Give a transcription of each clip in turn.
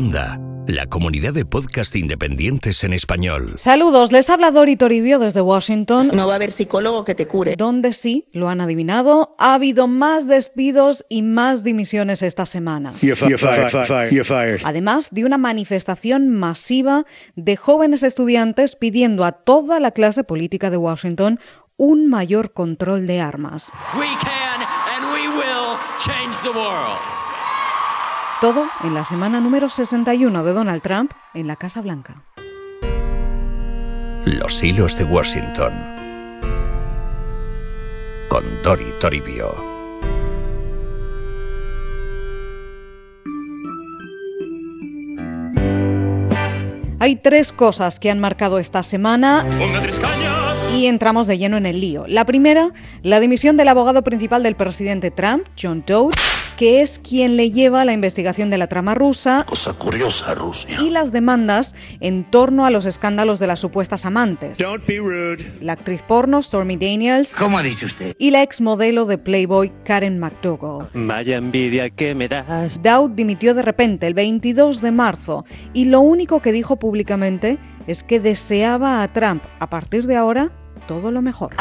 Onda, la comunidad de podcast independientes en español. Saludos, les habla Dori Toribio desde Washington. No va a haber psicólogo que te cure. Donde sí, lo han adivinado, ha habido más despidos y más dimisiones esta semana. You're, fi- you're fired. Fired. You're fired. Además de una manifestación masiva de jóvenes estudiantes pidiendo a toda la clase política de Washington un mayor control de armas. We can and we will change the world. Todo en la semana número 61 de Donald Trump en la Casa Blanca. Los hilos de Washington. Con Dori Toribio. Hay tres cosas que han marcado esta semana Ponga tres cañas. y entramos de lleno en el lío. La primera, la dimisión del abogado principal del presidente Trump, John Todd, que es quien le lleva la investigación de la trama rusa Cosa curiosa, Rusia. y las demandas en torno a los escándalos de las supuestas amantes. Don't be rude. La actriz porno Stormy Daniels ¿Cómo ha dicho usted? y la exmodelo de Playboy Karen McDougall. Vaya envidia que me das. Dowd dimitió de repente el 22 de marzo y lo único que dijo públicamente es que deseaba a Trump a partir de ahora todo lo mejor.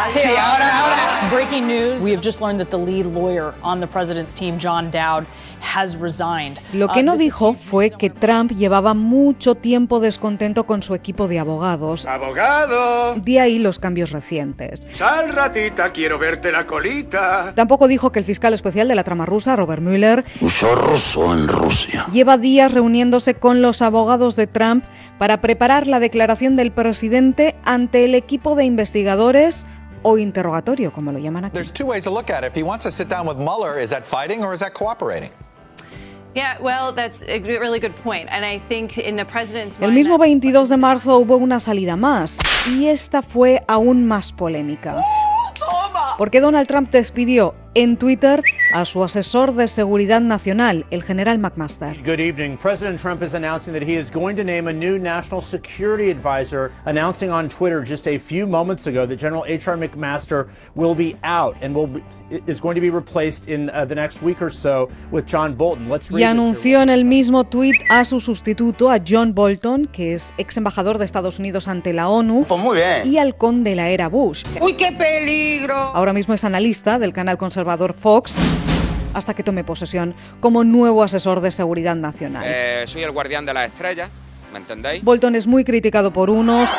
Breaking news. We have just learned that the lead lawyer on the president's team, John Dowd, has resigned. Lo que Uh, no dijo fue que Trump llevaba mucho tiempo descontento con su equipo de abogados. Abogado. De ahí los cambios recientes. Sal ratita, quiero verte la colita. Tampoco dijo que el fiscal especial de la trama rusa, Robert Mueller, Uso ruso en Rusia. lleva días reuniéndose con los abogados de Trump para preparar la declaración del presidente ante el equipo de investigadores o interrogatorio, como lo llaman aquí. There's two ways to look at it. If he wants to sit down with Mueller, is that fighting or is that cooperating? Yeah, well, that's a g- really good point. And I think in the president's El mismo that's- 22 de marzo hubo una salida más y esta fue aún más polémica. Porque Donald Trump despidió en Twitter a su asesor de seguridad nacional, el general McMaster. Good evening. President Trump is announcing that he is going to name a new national security advisor, announcing on Twitter just a few moments ago that General H.R. McMaster will be out and will be, is going to be replaced in uh, the next week or so with John Bolton. Let's read Y anunció en el mismo tuit a su sustituto, a John Bolton, que es ex embajador de Estados Unidos ante la ONU, Pues muy bien. y halcón de la era Bush. ¡Uy, qué peligro! Ahora mismo es analista del canal conservador Fox hasta que tome posesión como nuevo asesor de seguridad nacional. Eh, soy el guardián de las estrellas, ¿me entendéis? Bolton es muy criticado por unos,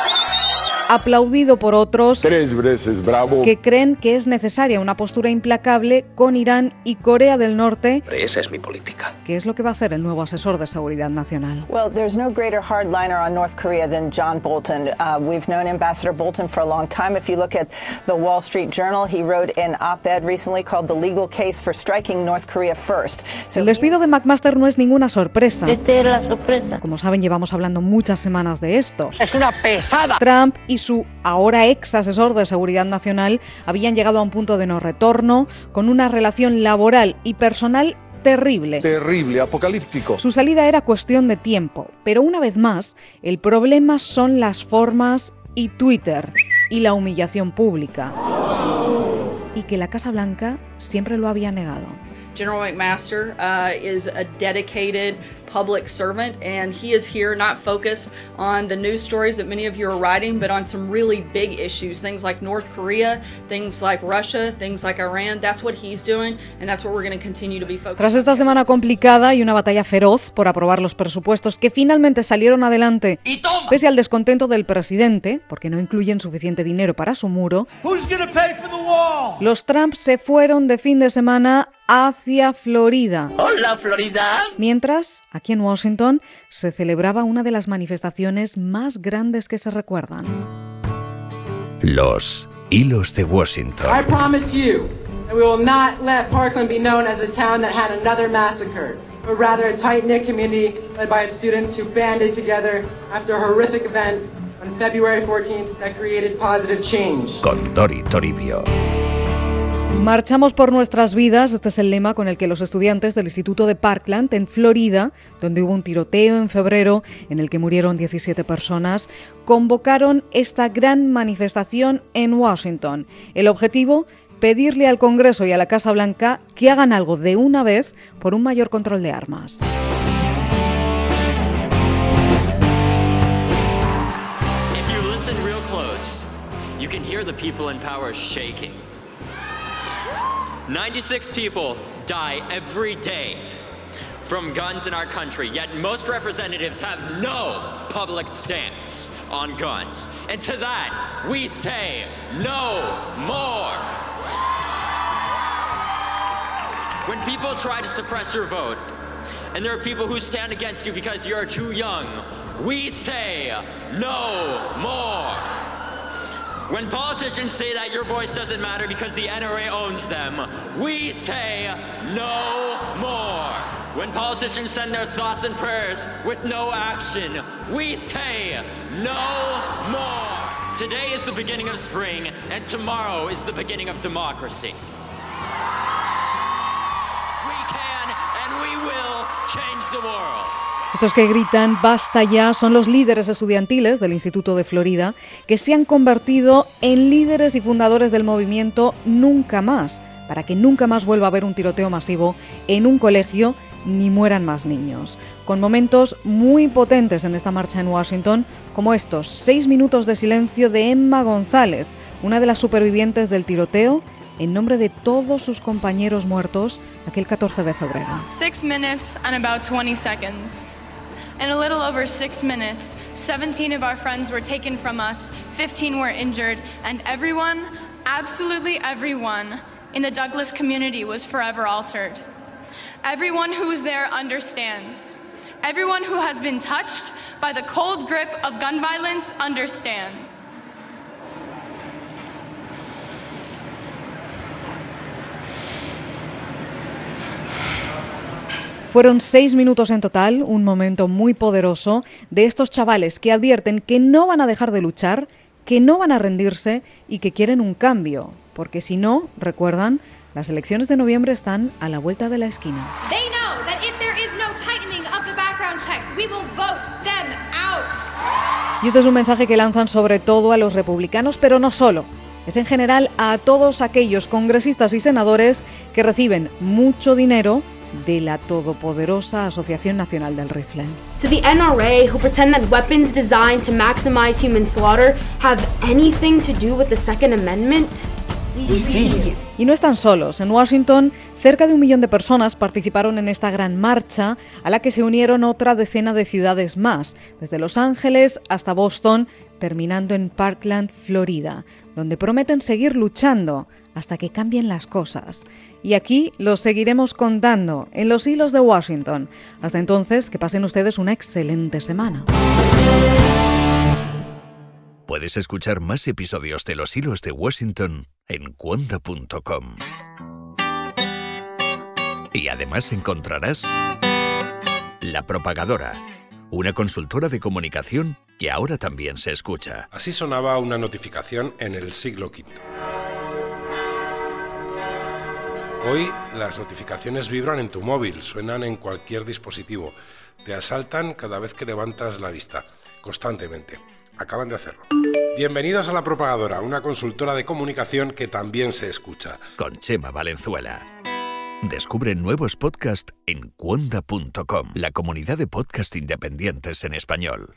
aplaudido por otros, Tres veces bravo. que creen que es necesaria una postura implacable con Irán y Corea del Norte, Esa es mi política. que es lo que va a hacer el nuevo asesor de seguridad nacional. Well, there's no greater hardliner on North Korea than John Bolton. Uh, we've known Ambassador Bolton for a long time. If you look at the Wall Street Journal, he wrote an op-ed recently called "The Legal Case for Striking North Korea First." So El despido de McMaster no es ninguna sorpresa. Esta era la sorpresa. Como saben, llevamos hablando muchas semanas de esto. Es una pesada. Trump y su ahora ex asesor de seguridad nacional habían llegado a un punto de no retorno, con una relación laboral y personal terrible. Terrible, apocalíptico. Su salida era cuestión de tiempo, pero una vez más, el problema son las formas y Twitter y la humillación pública. Y que la Casa Blanca siempre lo había negado. General McMaster uh, is a dedicated public servant, and he is here not focused on the news stories that many of you are writing, but on some really big issues, things like North Korea, things like Russia, things like Iran. That's what he's doing, and that's what we're going to continue to be focused Tras on. esta semana complicada y una batalla feroz por aprobar los presupuestos que finalmente salieron adelante, Y toma. pese al descontento del presidente, porque no incluyen suficiente dinero para su muro, Who's gonna pay for the wall? los Trump se fueron de fin de semana hacia Florida. Hola, Florida. Mientras, aquí en Washington, se celebraba una de las manifestaciones más grandes que se recuerdan. Los hilos de Washington. I promise you that we will not let Parkland be known as a town that had another massacre, but rather a tight-knit community led by its students who banded together after a horrific event on February 14th that created positive change. Con Dori Toribio. Marchamos por nuestras vidas, este es el lema con el que los estudiantes del Instituto de Parkland en Florida, donde hubo un tiroteo en febrero en el que murieron 17 personas, convocaron esta gran manifestación en Washington. El objetivo, pedirle al Congreso y a la Casa Blanca que hagan algo de una vez por un mayor control de armas. Real close. 96 people die every day from guns in our country, yet most representatives have no public stance on guns. And to that, we say no more. When people try to suppress your vote, and there are people who stand against you because you're too young, we say no more. When politicians say that your voice doesn't matter because the NRA owns them, we say no more. When politicians send their thoughts and prayers with no action, we say no more. Today is the beginning of spring, and tomorrow is the beginning of democracy. We can and we will change the world. Estos que gritan basta ya son los líderes estudiantiles del Instituto de Florida que se han convertido en líderes y fundadores del movimiento Nunca Más, para que nunca más vuelva a haber un tiroteo masivo en un colegio ni mueran más niños. Con momentos muy potentes en esta marcha en Washington, como estos seis minutos de silencio de Emma González, una de las supervivientes del tiroteo, en nombre de todos sus compañeros muertos aquel 14 de febrero. Six minutes and about 20 seconds. In a little over six minutes, 17 of our friends were taken from us, 15 were injured, and everyone, absolutely everyone, in the Douglas community was forever altered. Everyone who is there understands. Everyone who has been touched by the cold grip of gun violence understands. Fueron seis minutos en total, un momento muy poderoso de estos chavales que advierten que no van a dejar de luchar, que no van a rendirse y que quieren un cambio, porque si no, recuerdan, las elecciones de noviembre están a la vuelta de la esquina. Y este es un mensaje que lanzan sobre todo a los republicanos, pero no solo. Es en general a todos aquellos congresistas y senadores que reciben mucho dinero de la todopoderosa Asociación Nacional del Rifle. To the NRA, who pretend that weapons designed to maximize human slaughter have anything to do with the Second Amendment, see you. Y no están solos. En Washington, cerca de un millón de personas participaron en esta gran marcha, a la que se unieron otra decena de ciudades más, desde Los Ángeles hasta Boston, terminando en Parkland, Florida, donde prometen seguir luchando hasta que cambien las cosas. Y aquí los seguiremos contando en los hilos de Washington. Hasta entonces, que pasen ustedes una excelente semana. Puedes escuchar más episodios de Los Hilos de Washington en cuonda.com. Y además encontrarás La Propagadora, una consultora de comunicación que ahora también se escucha. Así sonaba una notificación en el siglo V. Hoy las notificaciones vibran en tu móvil, suenan en cualquier dispositivo, te asaltan cada vez que levantas la vista, constantemente. Acaban de hacerlo. Bienvenidos a La Propagadora, una consultora de comunicación que también se escucha. Con Chema Valenzuela. Descubre nuevos podcasts en cuonda.com, la comunidad de podcast independientes en español.